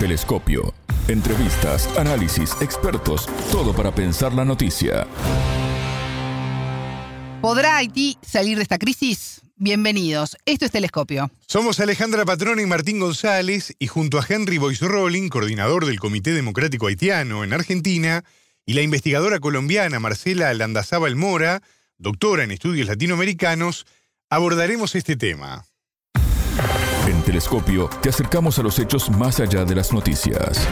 Telescopio. Entrevistas, análisis, expertos, todo para pensar la noticia. ¿Podrá Haití salir de esta crisis? Bienvenidos, esto es Telescopio. Somos Alejandra Patrón y Martín González y junto a Henry Boyce Rolling, coordinador del Comité Democrático Haitiano en Argentina, y la investigadora colombiana Marcela Landazábal Mora, doctora en estudios latinoamericanos, abordaremos este tema. Telescopio te acercamos a los hechos más allá de las noticias.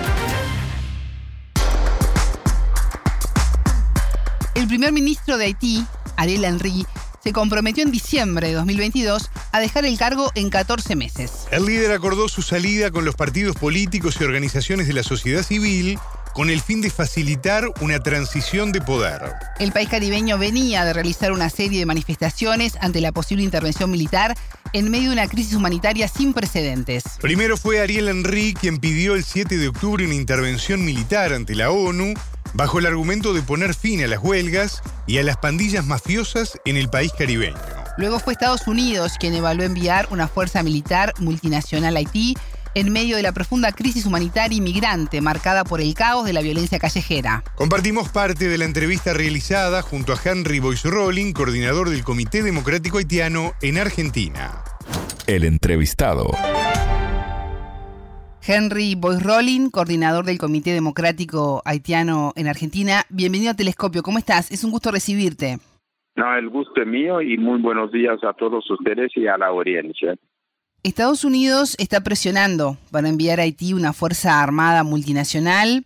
El primer ministro de Haití, Ariel Henry, se comprometió en diciembre de 2022 a dejar el cargo en 14 meses. El líder acordó su salida con los partidos políticos y organizaciones de la sociedad civil con el fin de facilitar una transición de poder. El país caribeño venía de realizar una serie de manifestaciones ante la posible intervención militar en medio de una crisis humanitaria sin precedentes. Primero fue Ariel Henry quien pidió el 7 de octubre una intervención militar ante la ONU bajo el argumento de poner fin a las huelgas y a las pandillas mafiosas en el país caribeño. Luego fue Estados Unidos quien evaluó enviar una fuerza militar multinacional a Haití en medio de la profunda crisis humanitaria y migrante marcada por el caos de la violencia callejera. Compartimos parte de la entrevista realizada junto a Henry Boyce Rolling, coordinador del Comité Democrático Haitiano en Argentina. El entrevistado. Henry Boyce Rolling, coordinador del Comité Democrático Haitiano en Argentina. Bienvenido a Telescopio. ¿Cómo estás? Es un gusto recibirte. No, el gusto es mío y muy buenos días a todos ustedes y a la audiencia. Estados Unidos está presionando para enviar a Haití una fuerza armada multinacional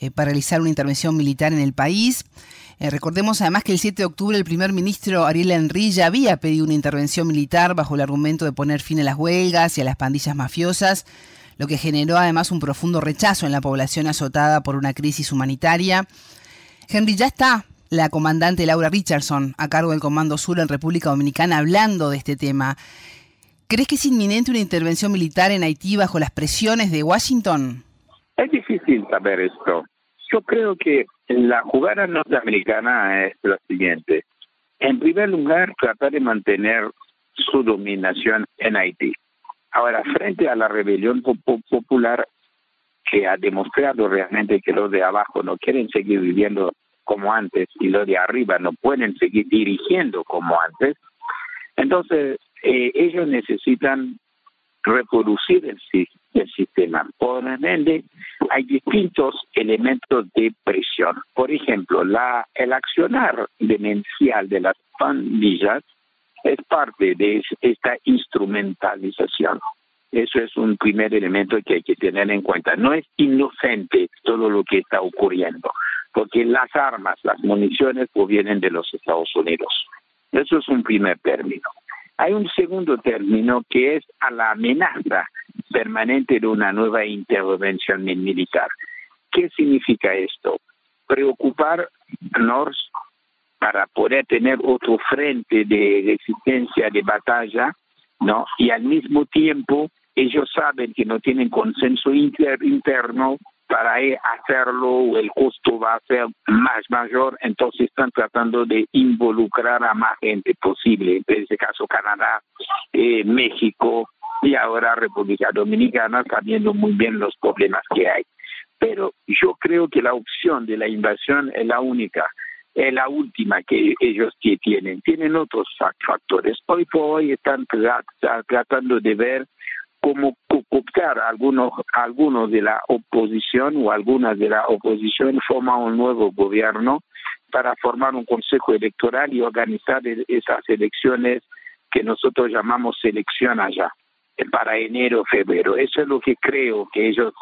eh, para realizar una intervención militar en el país. Eh, recordemos además que el 7 de octubre el primer ministro Ariel Henry ya había pedido una intervención militar bajo el argumento de poner fin a las huelgas y a las pandillas mafiosas, lo que generó además un profundo rechazo en la población azotada por una crisis humanitaria. Henry, ya está la comandante Laura Richardson a cargo del Comando Sur en República Dominicana hablando de este tema. ¿Crees que es inminente una intervención militar en Haití bajo las presiones de Washington? Es difícil saber esto. Yo creo que la jugada norteamericana es la siguiente. En primer lugar, tratar de mantener su dominación en Haití. Ahora, frente a la rebelión popular que ha demostrado realmente que los de abajo no quieren seguir viviendo como antes y los de arriba no pueden seguir dirigiendo como antes, entonces eh, ellos necesitan reproducir el, sistema. Por ende, hay distintos elementos de presión. Por ejemplo, la, el accionar demencial de las pandillas es parte de esta instrumentalización. Eso es un primer elemento que hay que tener en cuenta. No es inocente todo lo que está ocurriendo, porque las armas, las municiones provienen de los Estados Unidos. Eso es un primer término. Hay un segundo término que es a la amenaza permanente de una nueva intervención militar. ¿Qué significa esto? Preocuparnos para poder tener otro frente de resistencia, de batalla, ¿no? Y al mismo tiempo ellos saben que no tienen consenso interno para hacerlo el costo va a ser más mayor, entonces están tratando de involucrar a más gente posible, en este caso Canadá, eh, México y ahora República Dominicana, sabiendo muy bien los problemas que hay. Pero yo creo que la opción de la invasión es la única, es la última que ellos tienen. Tienen otros factores. Hoy por hoy están tratando de ver cómo cooptar algunos, algunos de la oposición o algunas de la oposición forman un nuevo gobierno para formar un consejo electoral y organizar e-, esas elecciones que nosotros llamamos selección allá, eh, para enero, febrero. Eso es lo que creo que ellos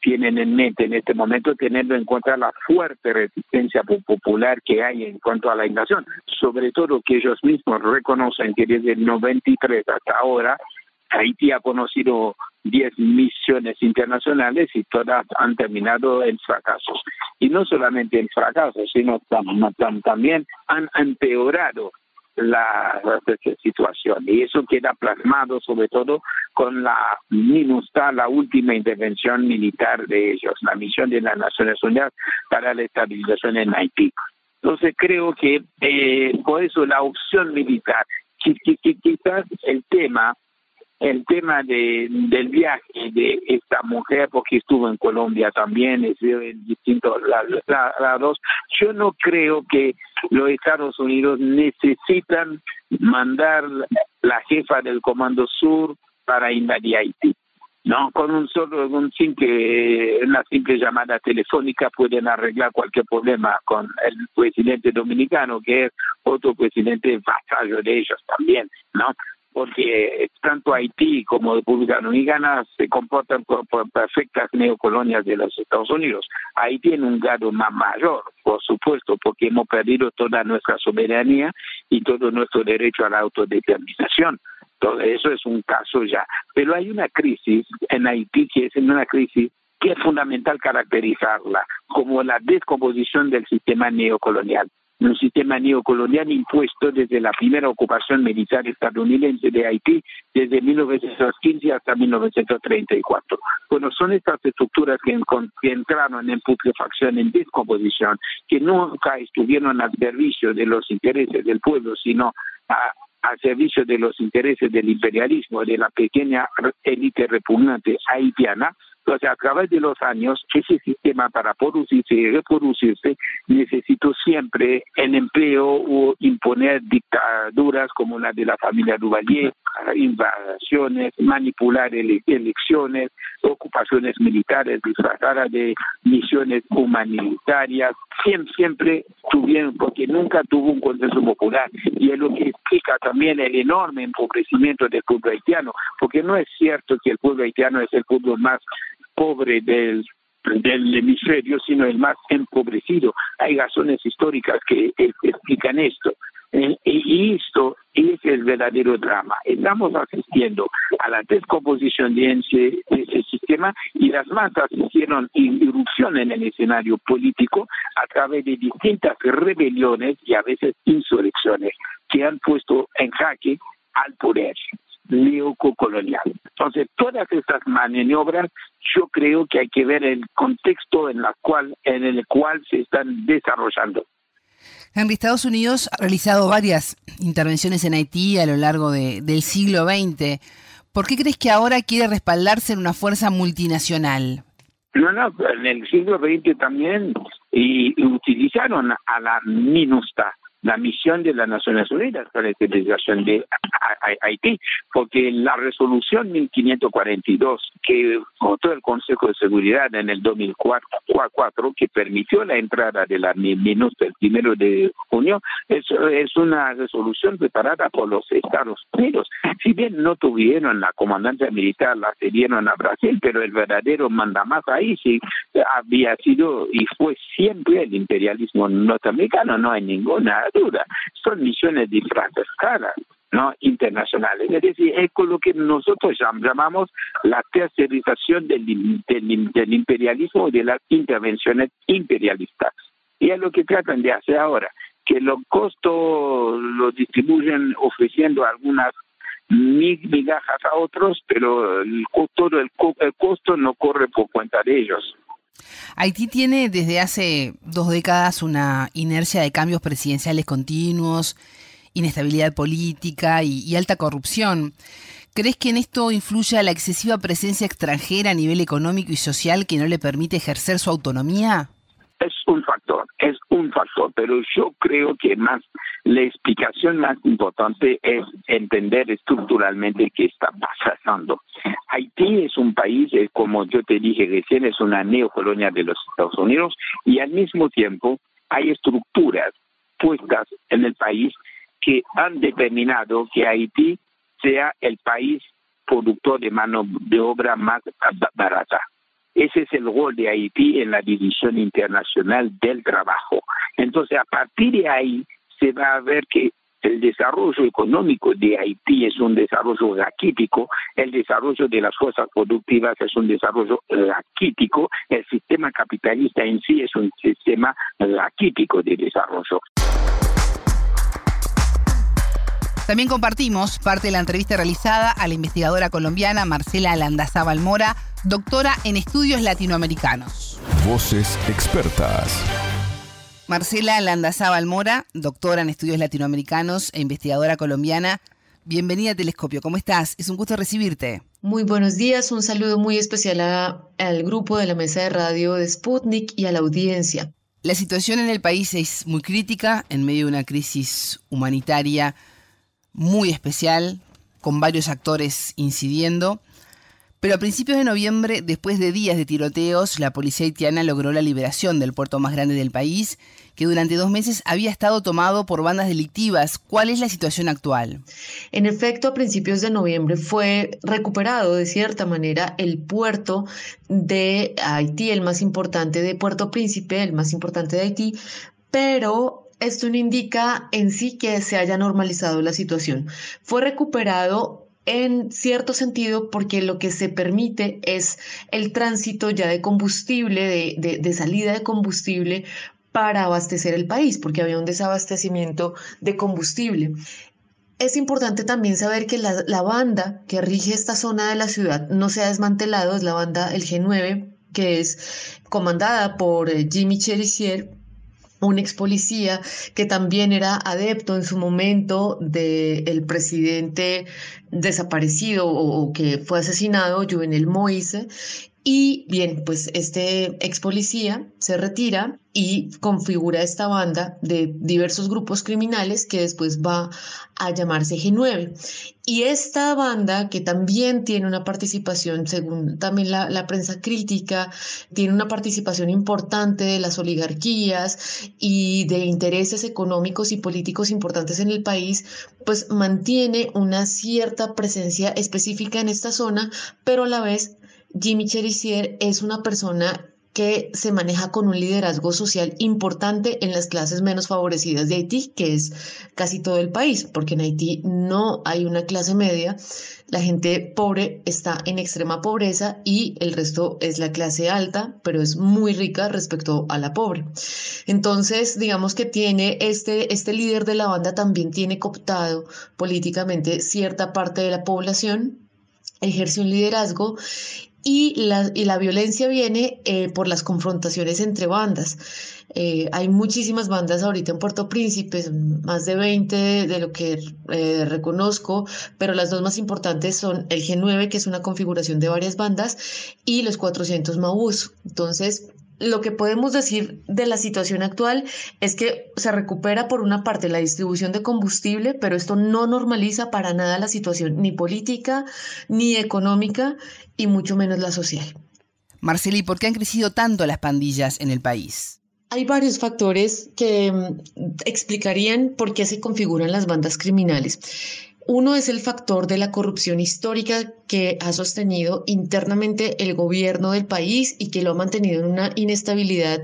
tienen en mente en este momento, teniendo en cuenta la fuerte resistencia popular que hay en cuanto a la invasión, sobre todo que ellos mismos reconocen que desde el 93 hasta ahora Haití ha conocido 10 misiones internacionales y todas han terminado en fracasos. Y no solamente en fracasos, sino también han empeorado la, situación. Y eso queda plasmado sobre todo con la MINUSTA, la última intervención militar de ellos, la misión de las Naciones Unidas para la estabilización en Haití. Entonces creo que eh, por eso la opción militar, quizás el tema el tema de, del viaje de esta mujer, porque estuvo en Colombia también, es en distintos lados, yo no creo que los Estados Unidos necesitan mandar la jefa del Comando Sur para invadir Haití. No, con un solo, un simple, una simple llamada telefónica pueden arreglar cualquier problema con el presidente dominicano, que es otro presidente vasallo de ellos también, ¿no? Porque tanto Haití como República Dominicana se comportan por, perfectas neocolonias de los Estados Unidos. Haití tiene un grado más mayor, por supuesto, porque hemos perdido toda nuestra soberanía y todo nuestro derecho a la autodeterminación. Todo eso es un caso ya. Pero hay una crisis en Haití que es una crisis que es fundamental caracterizarla como la descomposición del sistema neocolonial un sistema neocolonial impuesto desde la primera ocupación militar estadounidense de Haití desde 1915 hasta 1934. Bueno, son estas estructuras que, entraron en putrefacción, en descomposición, que nunca estuvieron al servicio de los intereses del pueblo, sino a, al servicio de los intereses del imperialismo, de la pequeña élite repugnante haitiana, entonces, a través de los años, ese sistema para producirse y reproducirse necesitó siempre el empleo o imponer dictaduras como la de la familia Duvalier, invasiones, manipular elecciones, ocupaciones militares disfrazadas de misiones humanitarias, siempre, siempre tuvieron, porque nunca tuvo un consenso popular. Y es lo que explica también el enorme empobrecimiento del pueblo haitiano, porque no es cierto que el pueblo haitiano es el pueblo más pobre del, del hemisferio, sino el más empobrecido. Hay razones históricas que, explican esto. Y esto es el verdadero drama. Estamos asistiendo a la descomposición de ese, ese, sistema y las masas hicieron irrupción en el escenario político a través de distintas rebeliones y a veces insurrecciones que han puesto en jaque al poder neocolonial. Entonces, todas estas maniobras, yo creo que hay que ver el contexto en, la cual, en el cual se están desarrollando. Henry, Estados Unidos ha realizado varias intervenciones en Haití a lo largo del siglo XX. ¿Por qué crees que ahora quiere respaldarse en una fuerza multinacional? No, no, en el siglo XX también y, utilizaron a la MINUSTA, la misión de las Naciones Unidas para la estabilización de Haití, porque la resolución 1542 que votó el Consejo de Seguridad en el 2004, que permitió la entrada de la MINUSTA el primero de junio, es, una resolución preparada por los Estados Unidos. Si bien no tuvieron la comandante militar, la cedieron a Brasil, pero el verdadero mandamás ahí sí había sido y fue siempre el imperialismo norteamericano, no hay ninguna duda. Son misiones disfrazadas, ¿no? internacionales. Es decir, es con lo que nosotros llamamos la tercerización del, del, imperialismo y de las intervenciones imperialistas. Y es lo que tratan de hacer ahora, que los costos los distribuyen ofreciendo algunas migajas a otros, pero el costo, el costo no corre por cuenta de ellos. Haití tiene desde hace dos décadas una inercia de cambios presidenciales continuos, inestabilidad política y, alta corrupción. ¿Crees que en esto influye la excesiva presencia extranjera a nivel económico y social que no le permite ejercer su autonomía? Es un factor, pero yo creo que más la explicación más importante es entender estructuralmente qué está pasando. Haití es un país, eh, como yo te dije recién, es una neocolonia de los Estados Unidos y al mismo tiempo hay estructuras puestas en el país que han determinado que Haití sea el país productor de mano de obra más barata. Ese es el rol de Haití en la división internacional del trabajo. Entonces, a partir de ahí se va a ver que el desarrollo económico de Haití es un desarrollo raquítico, el desarrollo de las fuerzas productivas es un desarrollo raquítico, el sistema capitalista en sí es un sistema raquítico de desarrollo. También compartimos parte de la entrevista realizada a la investigadora colombiana Marcela Landazábal Mora, doctora en estudios latinoamericanos. Voces expertas. Marcela Landazábal Mora, doctora en estudios latinoamericanos e investigadora colombiana, Bienvenida a Telescopio, ¿cómo estás? Es un gusto recibirte. Muy buenos días, un saludo muy especial al grupo de la mesa de radio de Sputnik y a la audiencia. La situación en el país es muy crítica, en medio de una crisis humanitaria muy especial, con varios actores incidiendo. Pero a principios de noviembre, después de días de tiroteos, la policía haitiana logró la liberación del puerto más grande del país, que durante dos meses había estado tomado por bandas delictivas. ¿Cuál es la situación actual? En efecto, a principios de noviembre fue recuperado de cierta manera el puerto de Haití, el más importante de Puerto Príncipe, el más importante de Haití, pero esto no indica en sí que se haya normalizado la situación. Fue recuperado en cierto sentido porque lo que se permite es el tránsito ya de combustible, de, salida de combustible para abastecer el país, porque había un desabastecimiento de combustible. Es importante también saber que la, banda que rige esta zona de la ciudad no se ha desmantelado, es la banda el G9, que es comandada por eh, Jimmy Cherizier, un ex policía que también era adepto en su momento del presidente desaparecido o, que fue asesinado, Juvenel Moise, y bien, pues este ex policía se retira y configura esta banda de diversos grupos criminales que después va a llamarse G9. Y esta banda, que también tiene una participación, según también la, la prensa crítica, tiene una participación importante de las oligarquías y de intereses económicos y políticos importantes en el país, pues mantiene una cierta presencia específica en esta zona, pero a la vez Jimmy Cherizier es una persona que se maneja con un liderazgo social importante en las clases menos favorecidas de Haití, que es casi todo el país, porque en Haití no hay una clase media, la gente pobre está en extrema pobreza y el resto es la clase alta, pero es muy rica respecto a la pobre. Entonces, digamos que tiene este, este líder de la banda también tiene cooptado políticamente cierta parte de la población ejerce un liderazgo y la, y la violencia viene eh, por las confrontaciones entre bandas. Eh, hay muchísimas bandas ahorita en Puerto Príncipe, más de 20 de lo que eh, reconozco, pero las dos más importantes son el G9, que es una configuración de varias bandas, y los 400 Mabús. Entonces, lo que podemos decir de la situación actual es que se recupera por una parte la distribución de combustible, pero esto no normaliza para nada la situación ni política, ni económica, y mucho menos la social. Marceli, ¿por qué han crecido tanto las pandillas en el país? Hay varios factores que mm, explicarían por qué se configuran las bandas criminales. Uno es el factor de la corrupción histórica que ha sostenido internamente el gobierno del país y que lo ha mantenido en una inestabilidad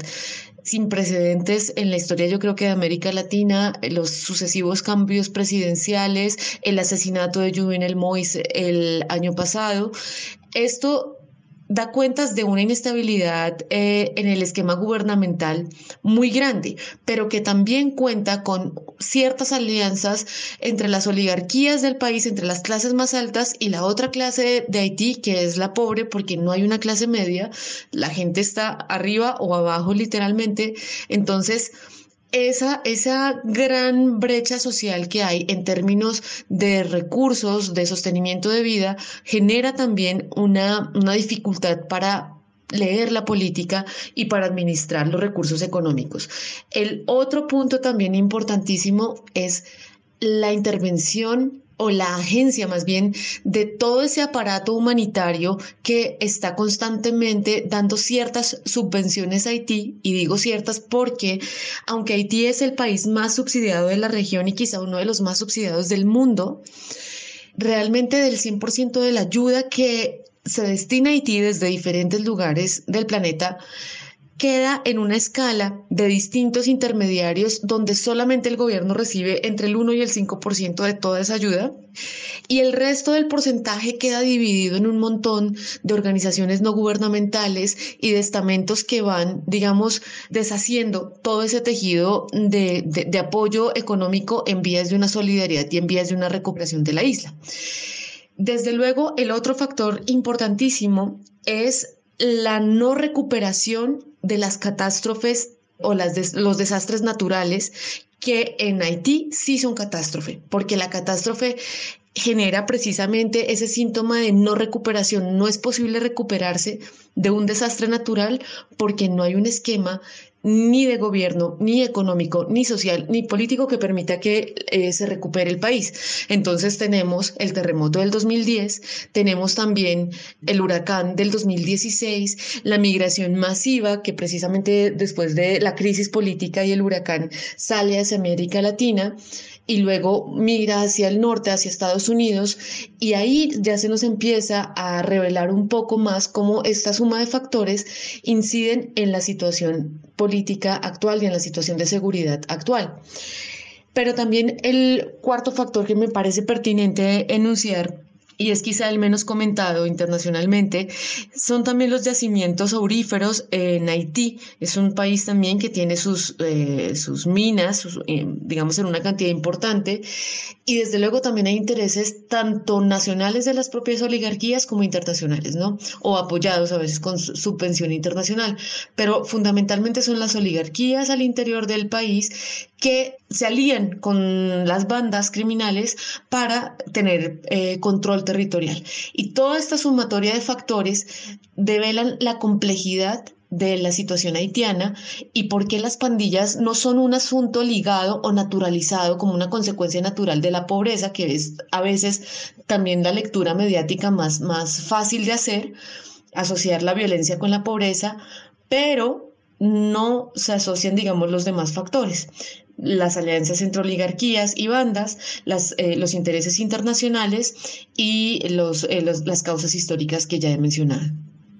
sin precedentes en la historia, yo creo que de América Latina, los sucesivos cambios presidenciales, el asesinato de Juvenel Moïse el año pasado. Esto da cuentas de una inestabilidad eh, en el esquema gubernamental muy grande, pero que también cuenta con ciertas alianzas entre las oligarquías del país, entre las clases más altas y la otra clase de Haití, que es la pobre, porque no hay una clase media, la gente está arriba o abajo literalmente. Entonces, esa, esa gran brecha social que hay en términos de recursos, de sostenimiento de vida, genera también una, una dificultad para leer la política y para administrar los recursos económicos. El otro punto también importantísimo es la intervención o la agencia más bien de todo ese aparato humanitario que está constantemente dando ciertas subvenciones a Haití, y digo ciertas porque aunque Haití es el país más subsidiado de la región y quizá uno de los más subsidiados del mundo, realmente del 100% de la ayuda que se destina a Haití desde diferentes lugares del planeta, queda en una escala de distintos intermediarios donde solamente el gobierno recibe entre el 1 y el 5% de toda esa ayuda y el resto del porcentaje queda dividido en un montón de organizaciones no gubernamentales y de estamentos que van, digamos, deshaciendo todo ese tejido de, de apoyo económico en vías de una solidaridad y en vías de una recuperación de la isla. Desde luego, el otro factor importantísimo es la no recuperación de las catástrofes o las los desastres naturales que en Haití sí son catástrofe, porque la catástrofe genera precisamente ese síntoma de no recuperación. No es posible recuperarse de un desastre natural porque no hay un esquema ni de gobierno, ni económico, ni social, ni político que permita que eh, se recupere el país. Entonces tenemos el terremoto del 2010, tenemos también el huracán del 2016, la migración masiva que precisamente después de la crisis política y el huracán sale hacia América Latina y luego mira hacia el norte, hacia Estados Unidos, y ahí ya se nos empieza a revelar un poco más cómo esta suma de factores inciden en la situación política actual y en la situación de seguridad actual. Pero también el cuarto factor que me parece pertinente enunciar y es quizá el menos comentado internacionalmente, son también los yacimientos auríferos en Haití. Es un país también que tiene sus, eh, sus minas, eh, digamos, en una cantidad importante. Y desde luego también hay intereses tanto nacionales de las propias oligarquías como internacionales, ¿no? O apoyados a veces con subvención internacional. Pero fundamentalmente son las oligarquías al interior del país que se alían con las bandas criminales para tener eh, control territorial. Y toda esta sumatoria de factores develan la complejidad de la situación haitiana y por qué las pandillas no son un asunto ligado o naturalizado como una consecuencia natural de la pobreza, que es a veces también la lectura mediática más, más fácil de hacer, asociar la violencia con la pobreza, pero no se asocian, digamos, los demás factores las alianzas entre oligarquías y bandas, eh, los intereses internacionales y eh, los, las causas históricas que ya he mencionado.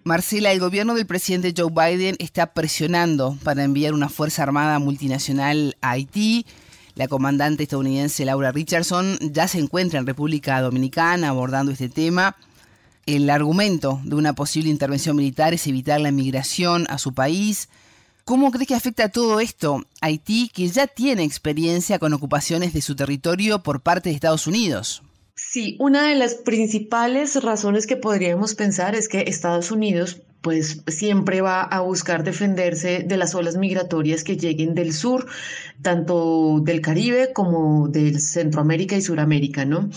Marcela, el gobierno del presidente Joe Biden está presionando para enviar una fuerza armada multinacional a Haití. La comandante estadounidense Laura Richardson ya se encuentra en República Dominicana abordando este tema. El argumento de una posible intervención militar es evitar la migración a su país. ¿Cómo cree que afecta todo esto a Haití, que ya tiene experiencia con ocupaciones de su territorio por parte de Estados Unidos? Sí, una de las principales razones que podríamos pensar es que Estados Unidos pues siempre va a buscar defenderse de las olas migratorias que lleguen del sur, tanto del Caribe como del Centroamérica y Suramérica, ¿no?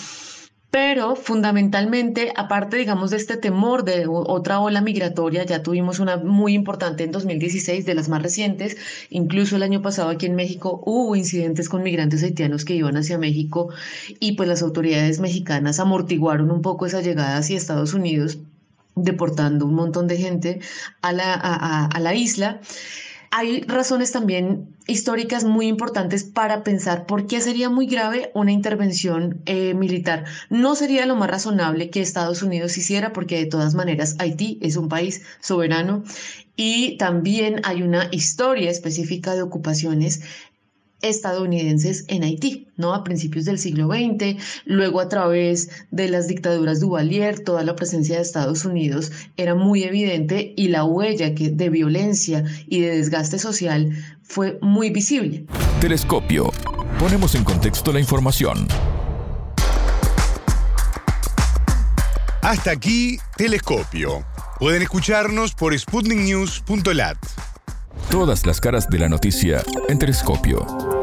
Pero fundamentalmente, aparte, digamos, de este temor de otra ola migratoria, ya tuvimos una muy importante en 2016, de las más recientes, incluso el año pasado aquí en México hubo incidentes con migrantes haitianos que iban hacia México y pues las autoridades mexicanas amortiguaron un poco esa llegada hacia Estados Unidos, deportando un montón de gente a la, a la isla hay razones también históricas muy importantes para pensar por qué sería muy grave una intervención eh, militar. No sería lo más razonable que Estados Unidos hiciera porque de todas maneras Haití es un país soberano y también hay una historia específica de ocupaciones estadounidenses en Haití, ¿no? A principios del siglo XX, luego a través de las dictaduras Duvalier, toda la presencia de Estados Unidos era muy evidente y la huella que, de violencia y de desgaste social fue muy visible. Telescopio. Ponemos en contexto la información. Hasta aquí, Telescopio. Pueden escucharnos por sputniknews.lat. Todas las caras de la noticia en Telescopio.